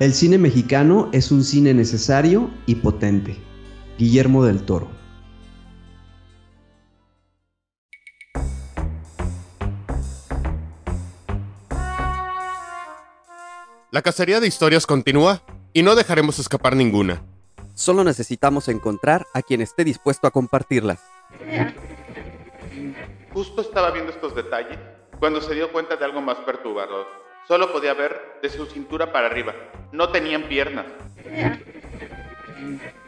El cine mexicano es un cine necesario y potente. Guillermo del Toro. La cacería de historias continúa y no dejaremos escapar ninguna. Solo necesitamos encontrar a quien esté dispuesto a compartirlas. Justo estaba viendo estos detalles cuando se dio cuenta de algo más perturbador. Solo podía ver de su cintura para arriba. No tenían piernas.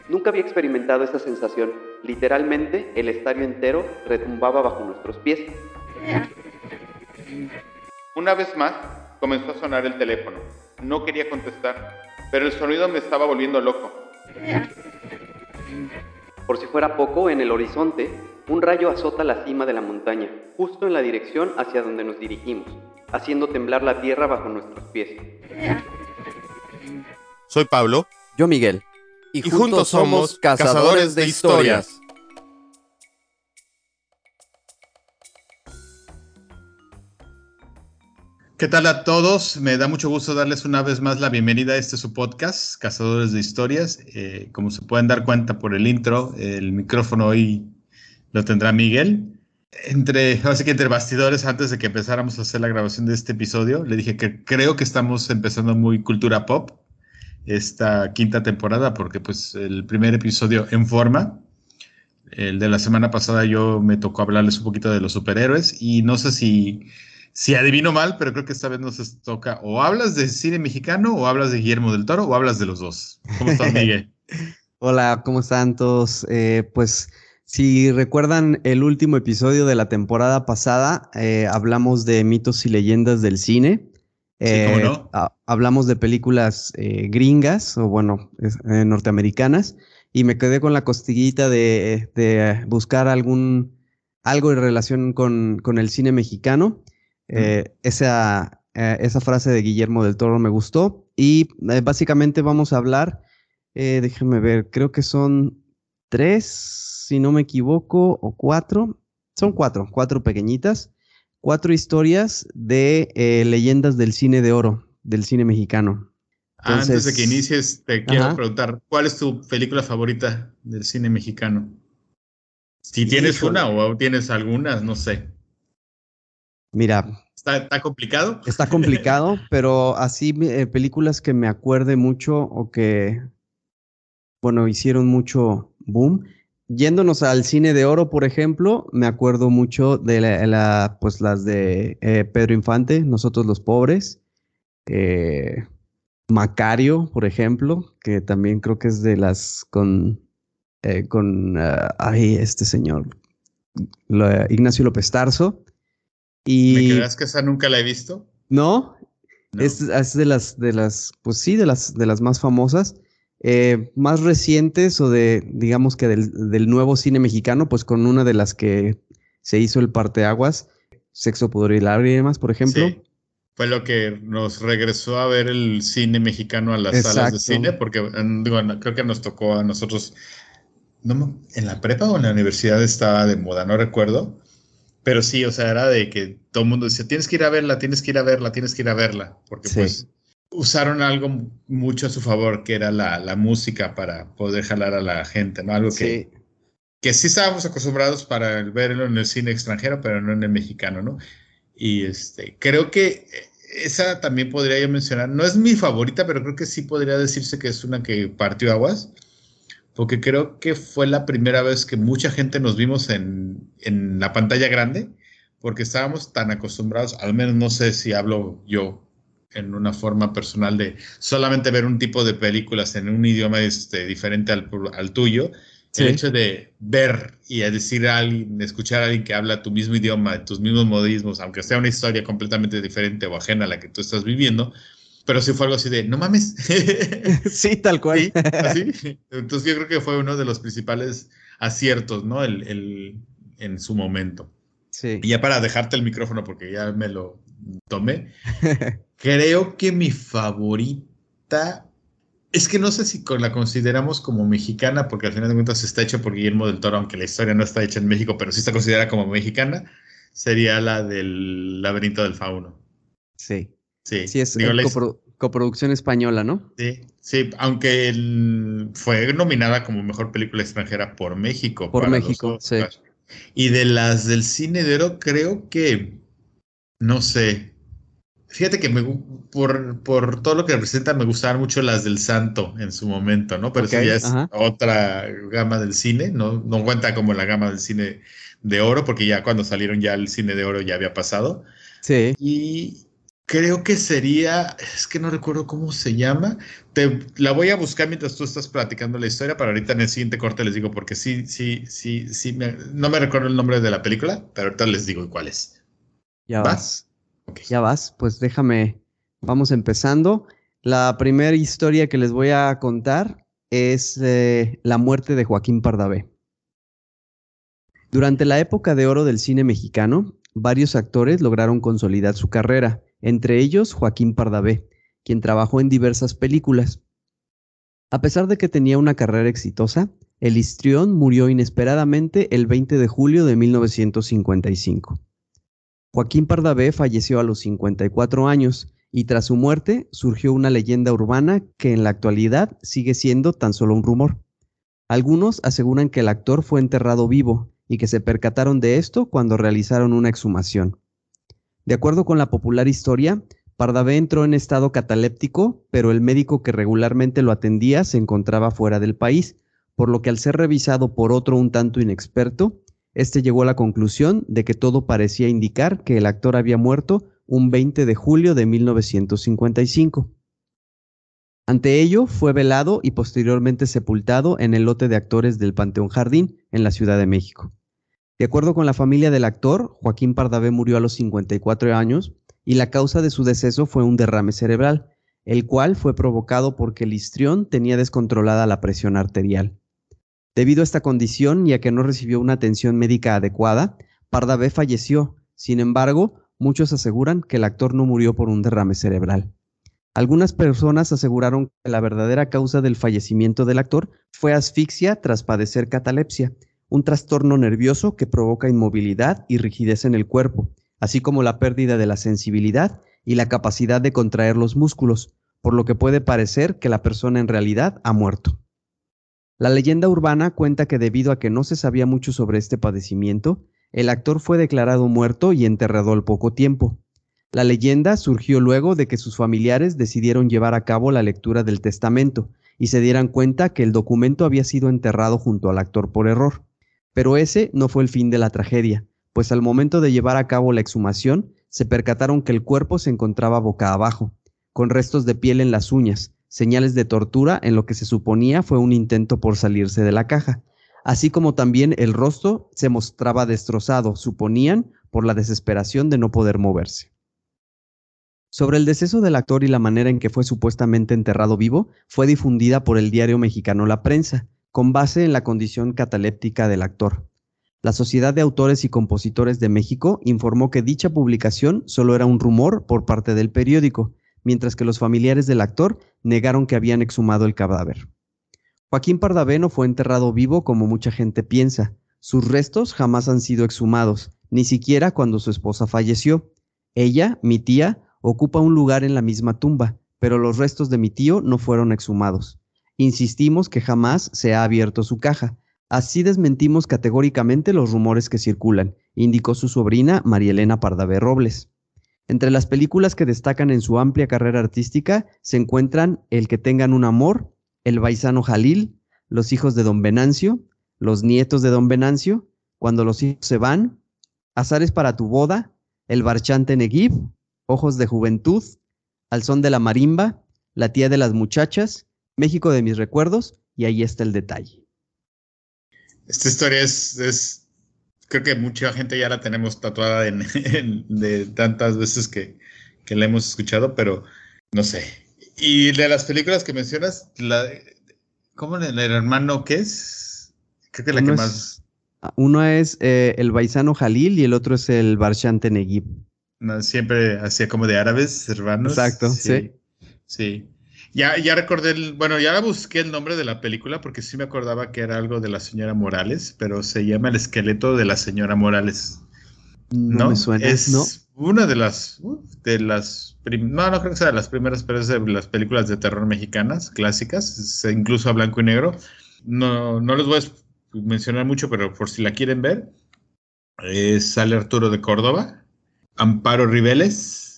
Nunca había experimentado esa sensación. Literalmente, el estadio entero retumbaba bajo nuestros pies. Una vez más, comenzó a sonar el teléfono. No quería contestar, pero el sonido me estaba volviendo loco. Por si fuera poco, en el horizonte, un rayo azota la cima de la montaña, justo en la dirección hacia donde nos dirigimos, haciendo temblar la tierra bajo nuestros pies. Soy Pablo. Yo Miguel. Y, juntos, somos cazadores de historias. ¿Qué tal a todos? Me da mucho gusto darles una vez más la bienvenida a este su podcast, Cazadores de Historias. Eh, como se pueden dar cuenta por el intro, el micrófono hoy lo tendrá Miguel. Entre, así que entre bastidores, antes de que empezáramos a hacer la grabación de este episodio, le dije que creo que estamos empezando muy cultura pop esta quinta temporada, porque pues el primer episodio en forma, el de la semana pasada yo me tocó hablarles un poquito de los superhéroes y no sé si si adivino mal, pero creo que esta vez nos toca o hablas de cine mexicano o hablas de Guillermo del Toro o hablas de los dos. ¿Cómo estás, Miguel? Hola, ¿cómo están todos? Eh, pues si recuerdan el último episodio de la temporada pasada, eh, hablamos de mitos y leyendas del cine. sí, ¿cómo no? Eh, hablamos de películas gringas o bueno, norteamericanas y me quedé con la costillita de, de buscar algún algo en relación con, con el cine mexicano. Eh, esa, eh, esa frase de Guillermo del Toro me gustó. Y eh, básicamente vamos a hablar, déjenme ver, creo que son tres, si no me equivoco, o cuatro. Son cuatro, cuatro pequeñitas. Cuatro historias de leyendas del cine de oro, del cine mexicano. Antes de que inicies, te quiero preguntar, ¿cuál es tu película favorita del cine mexicano? Si tienes una o tienes algunas, no sé. Mira. ¿Está, complicado? Está complicado, pero así eh, películas que me acuerde mucho o que, bueno, hicieron mucho boom. Yéndonos al cine de oro, por ejemplo, me acuerdo mucho de la, pues las de eh, Pedro Infante, Nosotros los Pobres. Eh, Macario, por ejemplo, que también creo que es de las con, con, ay, este señor, Ignacio López Tarso. Y, ¿Me creas que esa nunca la he visto? No, Es, de las, de las, pues sí, de las, de las más famosas. Eh, más recientes o de, digamos que del, nuevo cine mexicano, pues con una de las que se hizo el parteaguas, Sexo, Pudor y Lágrimas, por ejemplo. Sí. Fue lo que nos regresó a ver el cine mexicano a las salas de cine, porque digo, creo que nos tocó a nosotros, no, en la prepa o en la universidad estaba de moda, no recuerdo, pero sí, o sea, era de que todo el mundo decía, tienes que ir a verla, tienes que ir a verla, tienes que ir a verla, porque pues usaron algo mucho a su favor, que era la, la, música para poder jalar a la gente, ¿no? Algo que, que sí estábamos acostumbrados para verlo en el cine extranjero, pero no en el mexicano, ¿no? Y este, creo que esa también podría yo mencionar, no es mi favorita, pero creo que sí podría decirse que es una que partió aguas porque creo que fue la primera vez que mucha gente nos vimos en, en, la pantalla grande, porque estábamos tan acostumbrados, al menos no sé si hablo yo en una forma personal de solamente ver un tipo de películas en un idioma este, diferente al, al tuyo, el hecho de ver y decir a alguien, escuchar a alguien que habla tu mismo idioma, tus mismos modismos, aunque sea una historia completamente diferente o ajena a la que tú estás viviendo, pero sí fue algo así de, no mames. sí, tal cual. así. Entonces yo creo que fue uno de los principales aciertos, ¿no? El, el, en su momento. Sí. Y ya para dejarte el micrófono, porque ya me lo tomé, creo que mi favorita, es que no sé si la consideramos como mexicana, porque al final de cuentas está hecha por Guillermo del Toro, aunque la historia no está hecha en México, pero sí está considerada como mexicana, sería la del laberinto del fauno. Sí. Sí, sí es Coproducción española, ¿no? Sí, sí, aunque fue nominada como mejor película extranjera por México. Por México, sí. Y de las del cine de oro, creo que, no sé, fíjate que me, por, por todo lo que representa me gustaban mucho las del Santo en su momento, ¿no? Pero eso ya es otra gama del cine, ¿no? No cuenta como la gama del cine de oro, porque ya cuando salieron ya el cine de oro ya había pasado. Sí. Y, Creo que sería, es que no recuerdo cómo se llama. Te, la voy a buscar mientras tú estás platicando la historia para ahorita en el siguiente corte les digo, porque sí, sí, sí, sí, no me recuerdo el nombre de la película, pero ahorita les digo cuál es. Ya vas. Ya vas, pues déjame, vamos empezando. La primera historia que les voy a contar es eh, la muerte de Joaquín Pardavé. Durante la época de oro del cine mexicano, varios actores lograron consolidar su carrera entre ellos Joaquín Pardavé, quien trabajó en diversas películas. A pesar de que tenía una carrera exitosa, el histrión murió inesperadamente el 20 de julio de 1955. Joaquín Pardavé falleció a los 54 años y tras su muerte surgió una leyenda urbana que en la actualidad sigue siendo tan solo un rumor. Algunos aseguran que el actor fue enterrado vivo y que se percataron de esto cuando realizaron una exhumación. De acuerdo con la popular historia, Pardavé entró en estado cataléptico, pero el médico que regularmente lo atendía se encontraba fuera del país, por lo que al ser revisado por otro un tanto inexperto, este llegó a la conclusión de que todo parecía indicar que el actor había muerto un 20 de julio de 1955. Ante ello, fue velado y posteriormente sepultado en el lote de actores del Panteón Jardín, en la Ciudad de México. De acuerdo con la familia del actor, Joaquín Pardavé murió a los 54 años y la causa de su deceso fue un derrame cerebral, el cual fue provocado porque el histrión tenía descontrolada la presión arterial. Debido a esta condición y a que no recibió una atención médica adecuada, Pardavé falleció. Sin embargo, muchos aseguran que el actor no murió por un derrame cerebral. Algunas personas aseguraron que la verdadera causa del fallecimiento del actor fue asfixia tras padecer catalepsia, un trastorno nervioso que provoca inmovilidad y rigidez en el cuerpo, así como la pérdida de la sensibilidad y la capacidad de contraer los músculos, por lo que puede parecer que la persona en realidad ha muerto. La leyenda urbana cuenta que debido a que no se sabía mucho sobre este padecimiento, el actor fue declarado muerto y enterrado al poco tiempo. La leyenda surgió luego de que sus familiares decidieron llevar a cabo la lectura del testamento y se dieran cuenta que el documento había sido enterrado junto al actor por error. Pero ese no fue el fin de la tragedia, pues al momento de llevar a cabo la exhumación, se percataron que el cuerpo se encontraba boca abajo, con restos de piel en las uñas, señales de tortura en lo que se suponía fue un intento por salirse de la caja, así como también el rostro se mostraba destrozado, suponían, por la desesperación de no poder moverse. Sobre el deceso del actor y la manera en que fue supuestamente enterrado vivo, fue difundida por el diario mexicano La Prensa, con base en la condición cataléptica del actor. La Sociedad de Autores y Compositores de México informó que dicha publicación solo era un rumor por parte del periódico, mientras que los familiares del actor negaron que habían exhumado el cadáver. Joaquín Pardaveno fue enterrado vivo como mucha gente piensa. Sus restos jamás han sido exhumados, ni siquiera cuando su esposa falleció. Ella, mi tía, ocupa un lugar en la misma tumba, pero los restos de mi tío no fueron exhumados. Insistimos que jamás se ha abierto su caja. Así desmentimos categóricamente los rumores que circulan, indicó su sobrina María Elena Pardavé Robles. Entre las películas que destacan en su amplia carrera artística se encuentran El que tengan un amor, El Baisano Jalil, Los hijos de Don Venancio, Los nietos de Don Venancio, Cuando los hijos se van, Azares para tu boda, El Barchante Neguib, Ojos de Juventud, Al son de la marimba, La tía de las muchachas, México de mis recuerdos y ahí está el detalle. Esta historia es, creo que mucha gente ya la tenemos tatuada en, de tantas veces que, que, la hemos escuchado, pero no sé. Y de las películas que mencionas, la, ¿cómo el, hermano qué es? Creo que la que más... Uno es eh, el Baisano Jalil y el otro es el Barshante Neguib. siempre hacía como de árabes, hermanos. Exacto, sí. Sí. Ya, ya recordé, el, bueno, ya busqué el nombre de la película porque sí me acordaba que era algo de la señora Morales, pero se llama El esqueleto de la señora Morales. No, me suena, es, ¿no? una de las, de las, no, no creo que sea de las primeras, pero es de las películas de terror mexicanas clásicas, incluso a blanco y negro. No, no les voy a mencionar mucho, pero por si la quieren ver, sale Arturo de Córdoba, Amparo Riveles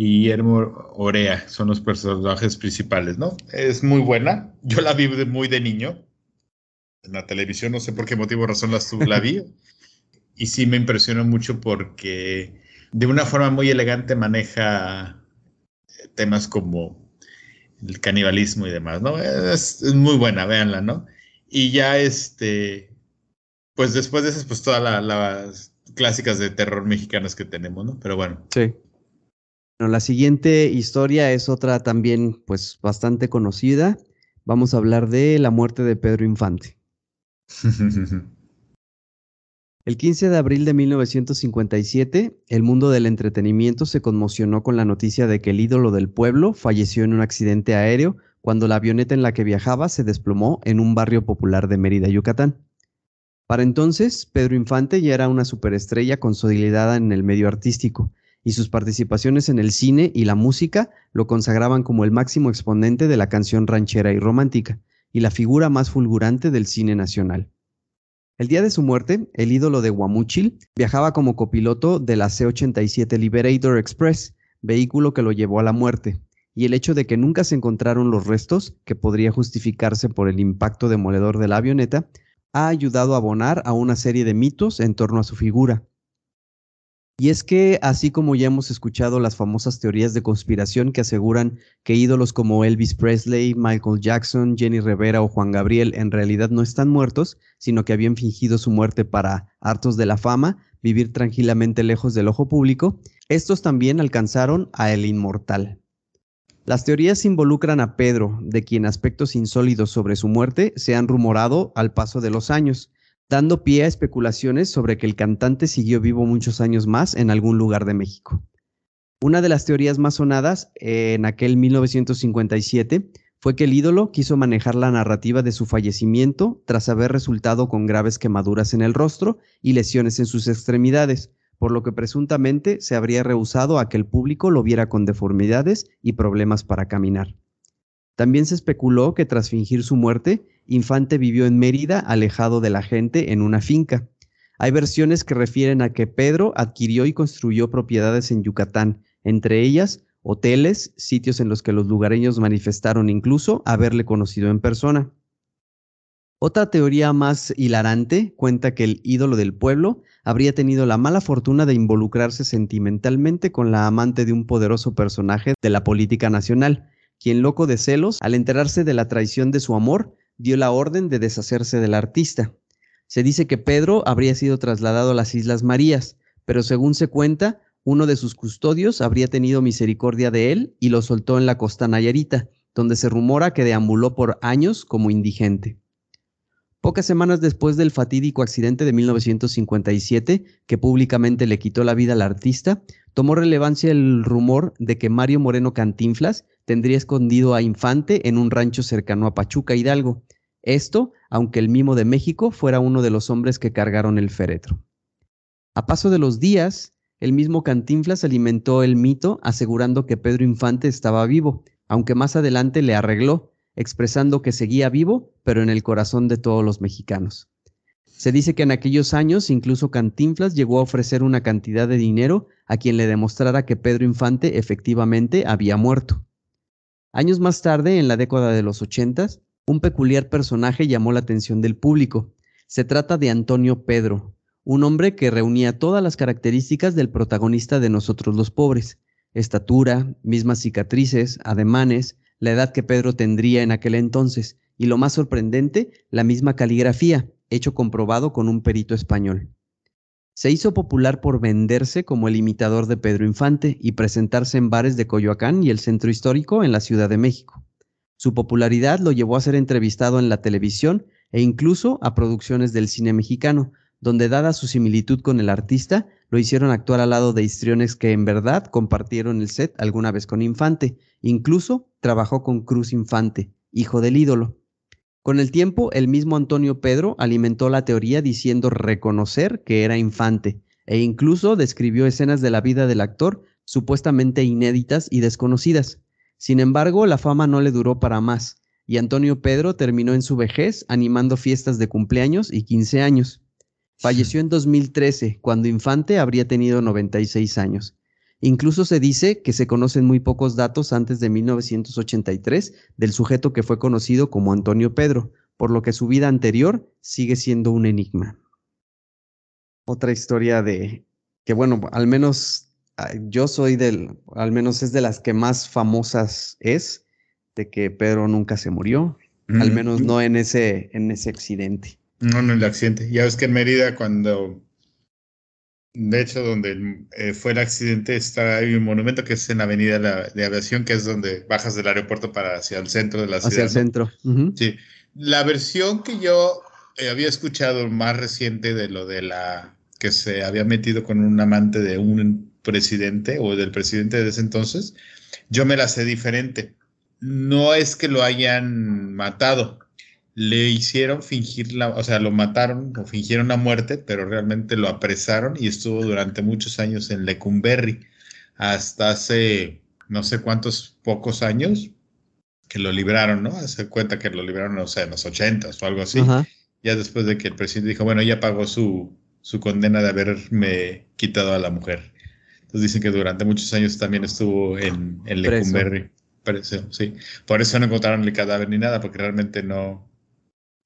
y Guillermo Orea, son los personajes principales, ¿no? Es muy buena, yo la vi muy de niño, en la televisión, no sé por qué motivo razón la, la vi, y sí me impresionó mucho porque de una forma muy elegante maneja temas como el canibalismo y demás, ¿no? Es, muy buena, véanla, ¿no? Y ya este, pues después de esas, pues todas las clásicas de terror mexicanas que tenemos, ¿no? Pero bueno. Sí. Bueno, la siguiente historia es otra también, pues bastante conocida. Vamos a hablar de la muerte de Pedro Infante. El 15 de abril de 1957, el mundo del entretenimiento se conmocionó con la noticia de que el ídolo del pueblo falleció en un accidente aéreo cuando la avioneta en la que viajaba se desplomó en un barrio popular de Mérida, Yucatán. Para entonces, Pedro Infante ya era una superestrella consolidada en el medio artístico, y sus participaciones en el cine y la música lo consagraban como el máximo exponente de la canción ranchera y romántica, y la figura más fulgurante del cine nacional. El día de su muerte, el ídolo de Guamúchil viajaba como copiloto de la C-87 Liberator Express, vehículo que lo llevó a la muerte, y el hecho de que nunca se encontraron los restos, que podría justificarse por el impacto demoledor de la avioneta, ha ayudado a abonar a una serie de mitos en torno a su figura, y es que, así como ya hemos escuchado las famosas teorías de conspiración que aseguran que ídolos como Elvis Presley, Michael Jackson, Jenny Rivera o Juan Gabriel en realidad no están muertos, sino que habían fingido su muerte para, hartos de la fama, vivir tranquilamente lejos del ojo público, estos también alcanzaron a el inmortal. Las teorías involucran a Pedro, de quien aspectos insólidos sobre su muerte se han rumorado al paso de los años, dando pie a especulaciones sobre que el cantante siguió vivo muchos años más en algún lugar de México. Una de las teorías más sonadas en aquel 1957 fue que el ídolo quiso manejar la narrativa de su fallecimiento tras haber resultado con graves quemaduras en el rostro y lesiones en sus extremidades, por lo que presuntamente se habría rehusado a que el público lo viera con deformidades y problemas para caminar. También se especuló que tras fingir su muerte, Infante vivió en Mérida, alejado de la gente, en una finca. Hay versiones que refieren a que Pedro adquirió y construyó propiedades en Yucatán, entre ellas hoteles, sitios en los que los lugareños manifestaron incluso haberle conocido en persona. Otra teoría más hilarante cuenta que el ídolo del pueblo habría tenido la mala fortuna de involucrarse sentimentalmente con la amante de un poderoso personaje de la política nacional, quien loco de celos, al enterarse de la traición de su amor, dio la orden de deshacerse del artista. Se dice que Pedro habría sido trasladado a las Islas Marías, pero según se cuenta, uno de sus custodios habría tenido misericordia de él y lo soltó en la costa Nayarita, donde se rumora que deambuló por años como indigente. Pocas semanas después del fatídico accidente de 1957, que públicamente le quitó la vida al artista, tomó relevancia el rumor de que Mario Moreno Cantinflas tendría escondido a Infante en un rancho cercano a Pachuca, Hidalgo. Esto, aunque el mimo de México fuera uno de los hombres que cargaron el féretro. A paso de los días, el mismo Cantinflas alimentó el mito asegurando que Pedro Infante estaba vivo, aunque más adelante le arregló, expresando que seguía vivo, pero en el corazón de todos los mexicanos. Se dice que en aquellos años incluso Cantinflas llegó a ofrecer una cantidad de dinero a quien le demostrara que Pedro Infante efectivamente había muerto. Años más tarde, en la década de los ochentas, un peculiar personaje llamó la atención del público. Se trata de Antonio Pedro, un hombre que reunía todas las características del protagonista de Nosotros los Pobres. Estatura, mismas cicatrices, ademanes, la edad que Pedro tendría en aquel entonces, y lo más sorprendente, la misma caligrafía, hecho comprobado con un perito español. Se hizo popular por venderse como el imitador de Pedro Infante y presentarse en bares de Coyoacán y el centro histórico en la Ciudad de México. Su popularidad lo llevó a ser entrevistado en la televisión e incluso a producciones del cine mexicano, donde dada su similitud con el artista, lo hicieron actuar al lado de histriones que en verdad compartieron el set alguna vez con Infante. Incluso trabajó con Cruz Infante, hijo del ídolo. Con el tiempo, el mismo Antonio Pedro alimentó la teoría diciendo reconocer que era infante, e incluso describió escenas de la vida del actor supuestamente inéditas y desconocidas. Sin embargo, la fama no le duró para más, y Antonio Pedro terminó en su vejez animando fiestas de cumpleaños y 15 años. Falleció en 2013, cuando Infante habría tenido 96 años. Incluso se dice que se conocen muy pocos datos antes de 1983 del sujeto que fue conocido como Antonio Pedro, por lo que su vida anterior sigue siendo un enigma. Otra historia de que, bueno, al menos yo soy del, al menos es de las que más famosas es, de que Pedro nunca se murió, al menos no en ese, en ese accidente. No, no en el accidente. Ya ves que en Mérida cuando de hecho, donde eh, fue el accidente está hay un monumento que es en la Avenida de, Aviación, que es donde bajas del aeropuerto para hacia el centro de la ciudad. Hacia el centro. Sí. La versión que yo eh, había escuchado más reciente de lo de la que se había metido con un amante de un presidente o del presidente de ese entonces, yo me la sé diferente. No es que lo hayan matado, le hicieron fingir la, o sea, lo mataron o fingieron la muerte, pero realmente lo apresaron y estuvo durante muchos años en Lecumberri, hasta hace no sé cuántos pocos años que lo libraron, ¿no? Hace cuenta que lo libraron, no sé, en los ochentas o algo así. Ya después de que el presidente dijo, bueno, ya pagó su, su condena de haberme quitado a la mujer. Entonces dicen que durante muchos años también estuvo en, en Lecumberri. sí. Por eso no encontraron el cadáver ni nada, porque realmente no,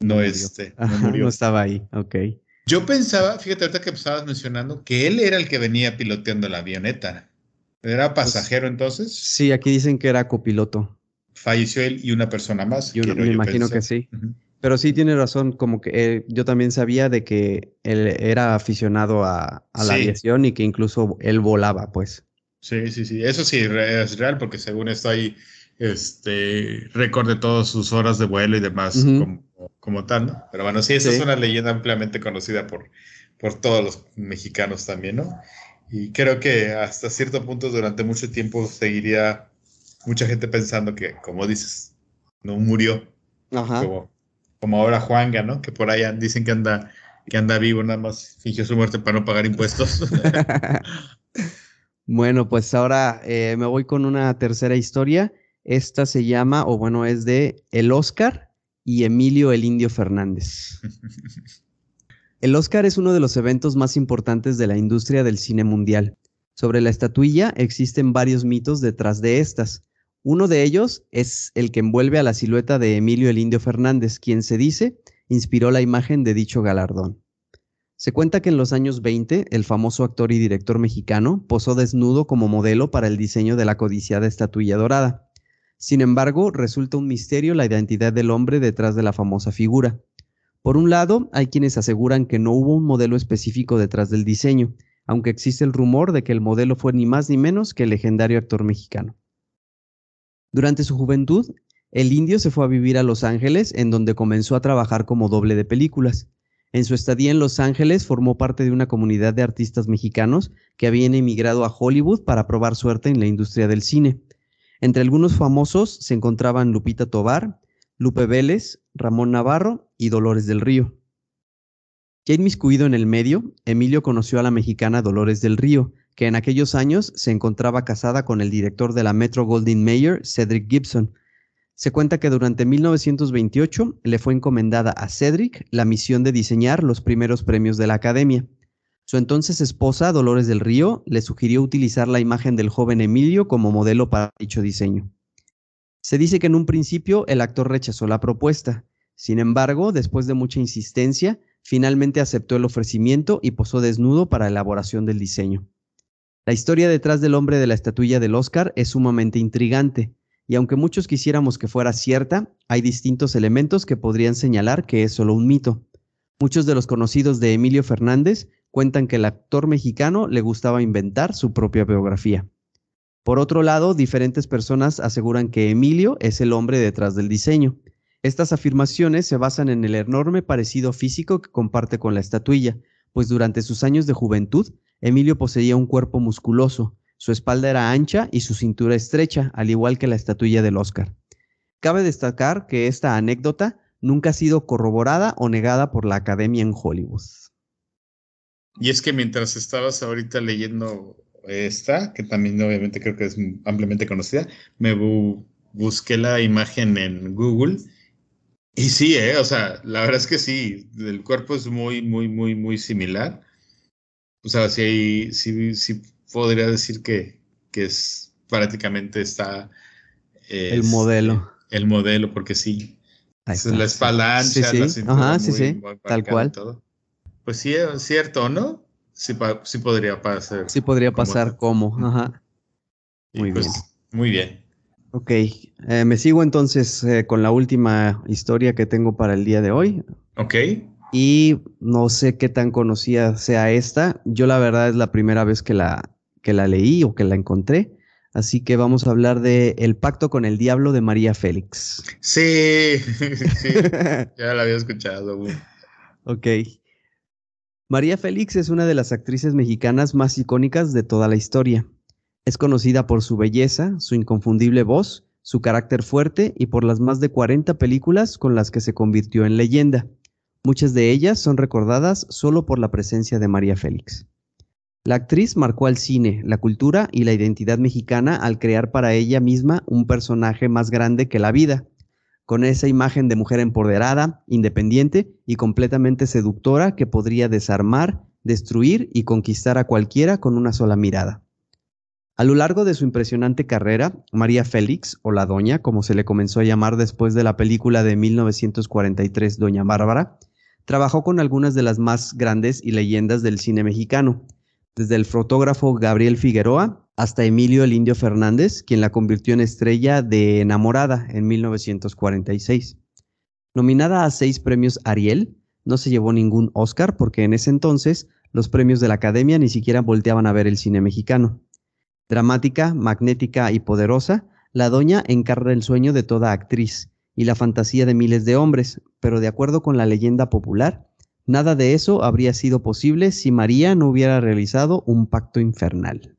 no, este, no, murió. no estaba ahí, ok. Yo pensaba, fíjate ahorita que estabas mencionando, que él era el que venía piloteando la avioneta. ¿Era pues, pasajero entonces? Sí, aquí dicen que era copiloto. Falleció él y una persona más. Yo, me imagino que sí. Pero sí tiene razón, como que eh, yo también sabía de que él era aficionado a, la aviación y que incluso él volaba, pues. Sí, sí, sí. Eso sí es real, porque según esto hay este récord de todas sus horas de vuelo y demás como, tal, ¿no? Pero bueno, sí, esa es una leyenda ampliamente conocida por, por todos los mexicanos también, ¿no? Y creo que hasta cierto punto durante mucho tiempo seguiría mucha gente pensando que, como dices, no murió. Como, como ahora Juanga, ¿no? Que por ahí dicen que anda, que anda vivo, nada más fingió su muerte para no pagar impuestos. bueno, pues ahora eh, me voy con una tercera historia esta se llama, o bueno, es de El Oscar y Emilio el Indio Fernández. El Oscar es uno de los eventos más importantes de la industria del cine mundial. Sobre la estatuilla existen varios mitos detrás de estas. Uno de ellos es el que envuelve a la silueta de Emilio el Indio Fernández, quien se dice inspiró la imagen de dicho galardón. Se cuenta que en los años 20, el famoso actor y director mexicano posó desnudo como modelo para el diseño de la codiciada estatuilla dorada. Sin embargo, resulta un misterio la identidad del hombre detrás de la famosa figura. Por un lado, hay quienes aseguran que no hubo un modelo específico detrás del diseño, aunque existe el rumor de que el modelo fue ni más ni menos que el legendario actor mexicano. Durante su juventud, el indio se fue a vivir a Los Ángeles, en donde comenzó a trabajar como doble de películas. En su estadía en Los Ángeles formó parte de una comunidad de artistas mexicanos que habían emigrado a Hollywood para probar suerte en la industria del cine. Entre algunos famosos se encontraban Lupita Tobar, Lupe Vélez, Ramón Navarro y Dolores del Río. Ya inmiscuido en el medio, Emilio conoció a la mexicana Dolores del Río, que en aquellos años se encontraba casada con el director de la Metro Goldwyn Mayer, Cedric Gibson. Se cuenta que durante 1928 le fue encomendada a Cedric la misión de diseñar los primeros premios de la Academia. Su entonces esposa, Dolores del Río, le sugirió utilizar la imagen del joven Emilio como modelo para dicho diseño. Se dice que en un principio el actor rechazó la propuesta. Sin embargo, después de mucha insistencia, finalmente aceptó el ofrecimiento y posó desnudo para elaboración del diseño. La historia detrás del hombre de la estatuilla del Oscar es sumamente intrigante, y aunque muchos quisiéramos que fuera cierta, hay distintos elementos que podrían señalar que es solo un mito. Muchos de los conocidos de Emilio Fernández cuentan que el actor mexicano le gustaba inventar su propia biografía. Por otro lado, diferentes personas aseguran que Emilio es el hombre detrás del diseño. Estas afirmaciones se basan en el enorme parecido físico que comparte con la estatuilla, pues durante sus años de juventud, Emilio poseía un cuerpo musculoso, su espalda era ancha y su cintura estrecha, al igual que la estatuilla del Oscar. Cabe destacar que esta anécdota nunca ha sido corroborada o negada por la Academia en Hollywood. Y es que mientras estabas ahorita leyendo esta, que también obviamente creo que es ampliamente conocida, me busqué la imagen en Google. Y sí, ¿eh? o sea, la verdad es que sí, el cuerpo es muy, muy, muy, muy similar. O sea, sí, sí, sí podría decir que, que es prácticamente está... el modelo. El modelo, porque sí. Es la espalda ancha, sí, sí. Ajá, sí, sí, tal cual. Pues sí, es cierto, ¿no? Sí, sí podría pasar. Sí podría pasar como, ajá. Muy pues, bien. Muy bien. Ok, eh, me sigo entonces eh, con la última historia que tengo para el día de hoy. Ok. Y no sé qué tan conocida sea esta. Yo la verdad es la primera vez que la, que la leí o que la encontré. Así que vamos a hablar de El pacto con el diablo de María Félix. Sí, sí ya la había escuchado. ok. María Félix es una de las actrices mexicanas más icónicas de toda la historia. Es conocida por su belleza, su inconfundible voz, su carácter fuerte y por las más de 40 películas con las que se convirtió en leyenda. Muchas de ellas son recordadas solo por la presencia de María Félix. La actriz marcó al cine, la cultura y la identidad mexicana al crear para ella misma un personaje más grande que la vida, con esa imagen de mujer empoderada, independiente y completamente seductora que podría desarmar, destruir y conquistar a cualquiera con una sola mirada. A lo largo de su impresionante carrera, María Félix, o la Doña, como se le comenzó a llamar después de la película de 1943 Doña Bárbara, trabajó con algunas de las más grandes y leyendas del cine mexicano, desde el fotógrafo Gabriel Figueroa hasta Emilio el Indio Fernández, quien la convirtió en estrella de Enamorada en 1946. Nominada a seis premios Ariel, no se llevó ningún Oscar porque en ese entonces los premios de la Academia ni siquiera volteaban a ver el cine mexicano. Dramática, magnética y poderosa, la doña encarna el sueño de toda actriz y la fantasía de miles de hombres, pero de acuerdo con la leyenda popular, nada de eso habría sido posible si María no hubiera realizado un pacto infernal.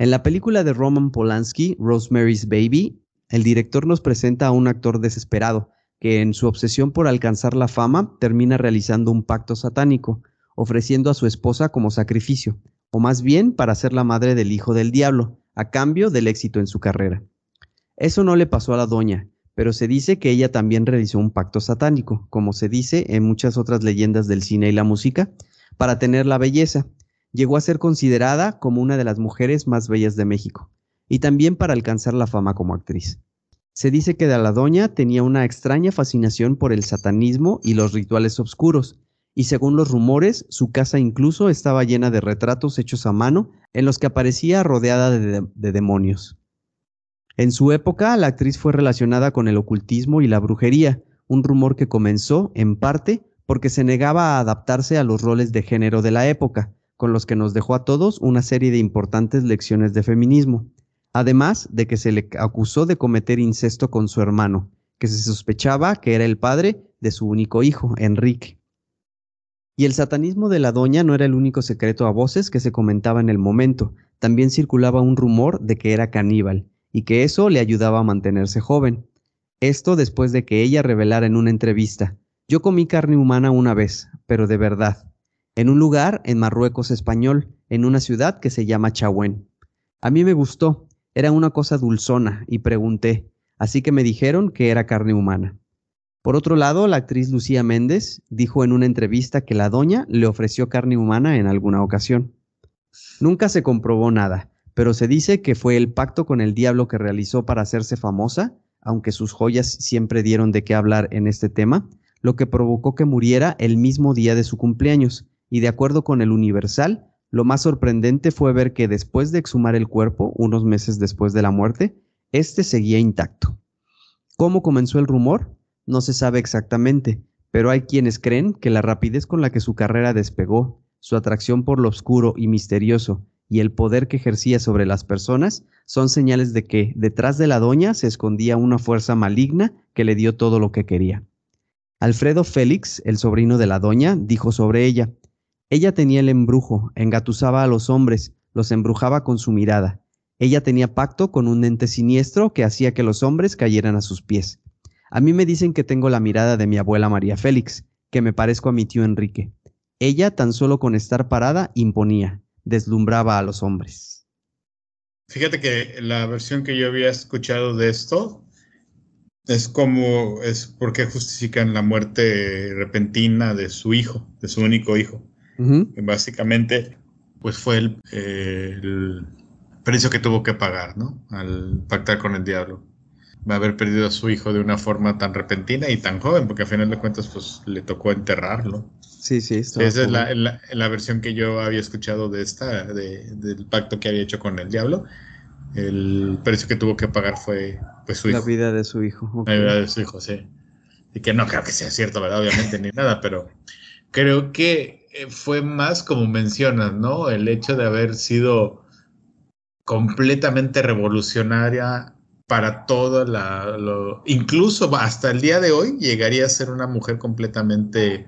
En la película de Roman Polanski, Rosemary's Baby, el director nos presenta a un actor desesperado que en su obsesión por alcanzar la fama termina realizando un pacto satánico, ofreciendo a su esposa como sacrificio, o más bien para ser la madre del hijo del diablo, a cambio del éxito en su carrera. Eso no le pasó a la doña, pero se dice que ella también realizó un pacto satánico, como se dice en muchas otras leyendas del cine y la música, para tener la belleza, llegó a ser considerada como una de las mujeres más bellas de México, y también para alcanzar la fama como actriz. Se dice que de la doña tenía una extraña fascinación por el satanismo y los rituales oscuros, y según los rumores, su casa incluso estaba llena de retratos hechos a mano en los que aparecía rodeada de, de demonios. En su época, la actriz fue relacionada con el ocultismo y la brujería, un rumor que comenzó, en parte, porque se negaba a adaptarse a los roles de género de la época, con los que nos dejó a todos una serie de importantes lecciones de feminismo, además de que se le acusó de cometer incesto con su hermano, que se sospechaba que era el padre de su único hijo, Enrique. Y el satanismo de la doña no era el único secreto a voces que se comentaba en el momento, también circulaba un rumor de que era caníbal, y que eso le ayudaba a mantenerse joven. Esto después de que ella revelara en una entrevista, yo comí carne humana una vez, pero de verdad, en un lugar en Marruecos español, en una ciudad que se llama Chahuén. A mí me gustó, era una cosa dulzona, y pregunté, así que me dijeron que era carne humana. Por otro lado, la actriz Lucía Méndez dijo en una entrevista que la doña le ofreció carne humana en alguna ocasión. Nunca se comprobó nada, pero se dice que fue el pacto con el diablo que realizó para hacerse famosa, aunque sus joyas siempre dieron de qué hablar en este tema, lo que provocó que muriera el mismo día de su cumpleaños, y de acuerdo con el Universal, lo más sorprendente fue ver que después de exhumar el cuerpo, unos meses después de la muerte, éste seguía intacto. ¿Cómo comenzó el rumor? No se sabe exactamente, pero hay quienes creen que la rapidez con la que su carrera despegó, su atracción por lo oscuro y misterioso, y el poder que ejercía sobre las personas son señales de que detrás de la doña se escondía una fuerza maligna que le dio todo lo que quería. Alfredo Félix, el sobrino de la doña, dijo sobre ella, ella tenía el embrujo, engatusaba a los hombres, los embrujaba con su mirada. Ella tenía pacto con un ente siniestro que hacía que los hombres cayeran a sus pies. A mí me dicen que tengo la mirada de mi abuela María Félix, que me parezco a mi tío Enrique. Ella, tan solo con estar parada, imponía, deslumbraba a los hombres. Fíjate que la versión que yo había escuchado de esto es como, es porque justifican la muerte repentina de su hijo, de su único hijo. Básicamente, pues fue el, el, precio que tuvo que pagar, ¿no? Al pactar con el diablo. Va a haber perdido a su hijo de una forma tan repentina y tan joven, porque a final de cuentas, pues le tocó enterrarlo. Sí, sí. Esa es la, la, versión que yo había escuchado de esta, de, del pacto que había hecho con el diablo el precio que tuvo que pagar fue pues su hijo. La vida de su hijo. La vida de su hijo, sí. Y que no creo que sea cierto, ¿verdad? Obviamente, ni nada, pero creo que eh, fue más como mencionas, ¿no? El hecho de haber sido completamente revolucionaria para todo la, lo, incluso hasta el día de hoy llegaría a ser una mujer completamente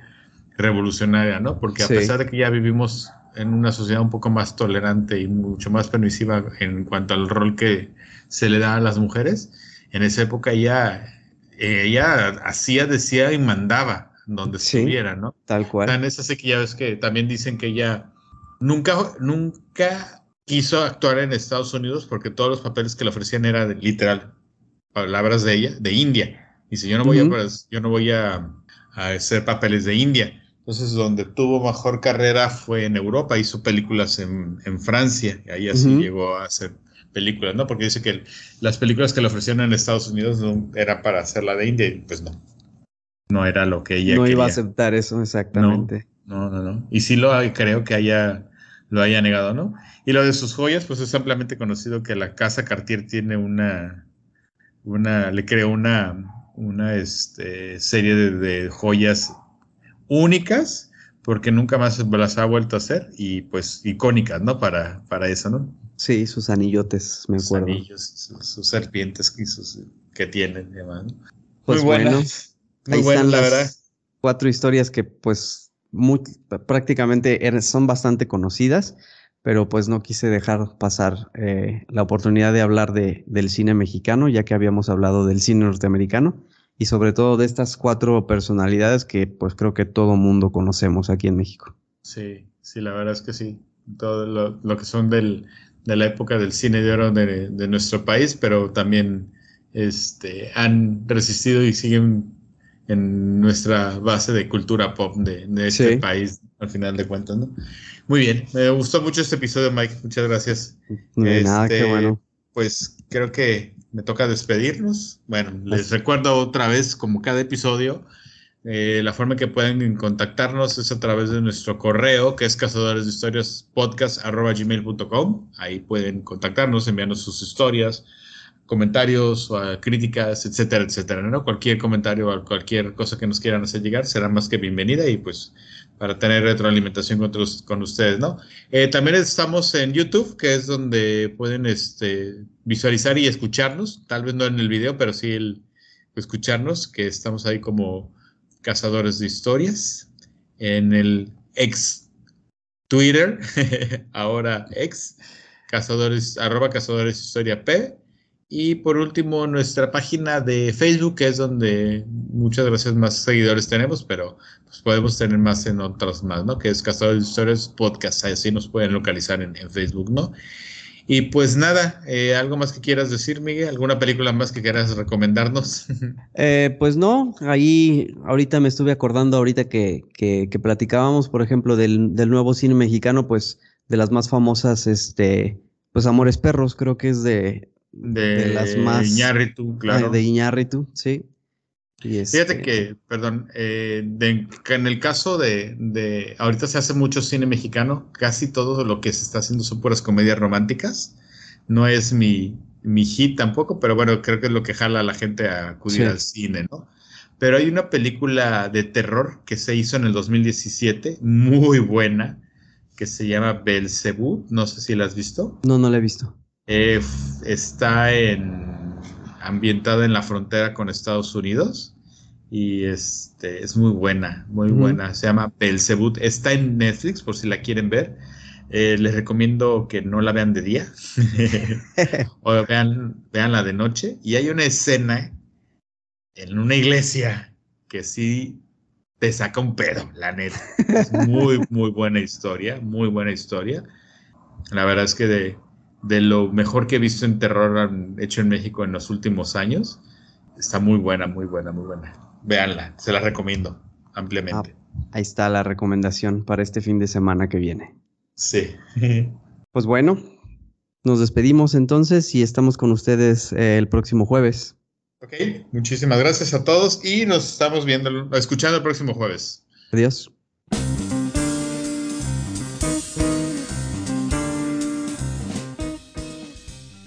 revolucionaria, ¿no? Porque a pesar de que ya vivimos en una sociedad un poco más tolerante y mucho más permisiva en cuanto al rol que se le da a las mujeres, en esa época ella, ella hacía, decía y mandaba donde estuviera, ¿no? Tal cual. Tan es así que ya ves que también dicen que ella nunca, nunca quiso actuar en Estados Unidos porque todos los papeles que le ofrecían eran literal, palabras de ella, de India. Dice, yo no voy, a, yo no voy a, a hacer papeles de India entonces, donde tuvo mejor carrera fue en Europa, hizo películas en, en Francia, y ahí así llegó a hacer películas, ¿no? Porque dice que las películas que le ofrecieron en Estados Unidos no era para hacer la de India, y pues no. No era lo que ella No iba a aceptar eso, exactamente. No, no, no, Y sí lo creo que haya, lo haya negado, ¿no? Y lo de sus joyas, pues es ampliamente conocido que la casa Cartier tiene una, una, le creó una, una este, serie de, de joyas únicas, porque nunca más las ha vuelto a hacer, y pues icónicas, ¿no? Para, para eso, ¿no? Sí, sus anillotes, me acuerdo. Sus anillos, sus, serpientes que, que tienen, además. Pues muy bueno, muy buenas, la verdad. Cuatro historias que, pues, muy, prácticamente son bastante conocidas, pero pues no quise dejar pasar eh, la oportunidad de hablar de, del cine mexicano, ya que habíamos hablado del cine norteamericano y sobre todo de estas cuatro personalidades que pues creo que todo mundo conocemos aquí en México. Sí, sí, la verdad es que sí. Todo lo, que son del, de la época del cine de oro de, de, nuestro país, pero también este, han resistido y siguen en nuestra base de cultura pop de, de este país, al final de cuentas, ¿no? Muy bien, me gustó mucho este episodio, Mike. Muchas gracias. nada, qué este, bueno. Pues creo que me toca despedirnos. Bueno, les recuerdo otra vez, como cada episodio, eh, la forma que pueden contactarnos es a través de nuestro correo, que es cazadores de historias podcast.gmail.com. Ahí pueden contactarnos, enviarnos sus historias, comentarios, o críticas, etcétera, etcétera. ¿no? Cualquier comentario o cualquier cosa que nos quieran hacer llegar será más que bienvenida y pues para tener retroalimentación con, con ustedes, ¿no? Eh, también estamos en YouTube, que es donde pueden este, visualizar y escucharnos, tal vez no en el video, pero sí escucharnos, que estamos ahí como cazadores de historias, en el ex Twitter, ahora ex, cazadores, arroba cazadores historia P, y por último, nuestra página de Facebook, que es donde muchas veces más seguidores tenemos, pero pues podemos tener más en otras más, ¿no? Que es Cazadores de Historias Podcast, así nos pueden localizar en, Facebook, ¿no? Y pues nada, eh, ¿algo más que quieras decir, Miguel? ¿Alguna película más que quieras recomendarnos? Eh, pues no, ahí ahorita me estuve acordando, ahorita que, que, platicábamos, por ejemplo, del, del, nuevo cine mexicano, pues de las más famosas, este, pues Amores Perros, creo que es de, de, las más. Iñárritu, claro. De Iñárritu, sí. Fíjate este que, perdón, eh, en el caso de, de, ahorita se hace mucho cine mexicano, casi todo lo que se está haciendo son puras comedias románticas. No es mi, mi hit tampoco, pero bueno, creo que es lo que jala a la gente a acudir al cine, ¿no? Pero hay una película de terror que se hizo en el 2017, muy buena, que se llama Belzebú. No sé si la has visto. No, no la he visto. Eh, está en, ambientada en la frontera con Estados Unidos y este, es muy buena, muy buena. Se llama Belzebut. Está en Netflix por si la quieren ver. Eh, les recomiendo que no la vean de día o vean, la de noche. Y hay una escena en una iglesia que sí te saca un pedo, la neta. Es muy, muy buena historia, muy buena historia. La verdad es que de, de lo mejor que he visto en terror hecho en México en los últimos años, está muy buena, muy buena, muy buena. Véanla, se la recomiendo ampliamente. Ah, ahí está la recomendación para este fin de semana que viene. Sí. pues bueno, nos despedimos entonces y estamos con ustedes eh, el próximo jueves. Ok, muchísimas gracias a todos y nos estamos viendo, escuchando el próximo jueves. Adiós.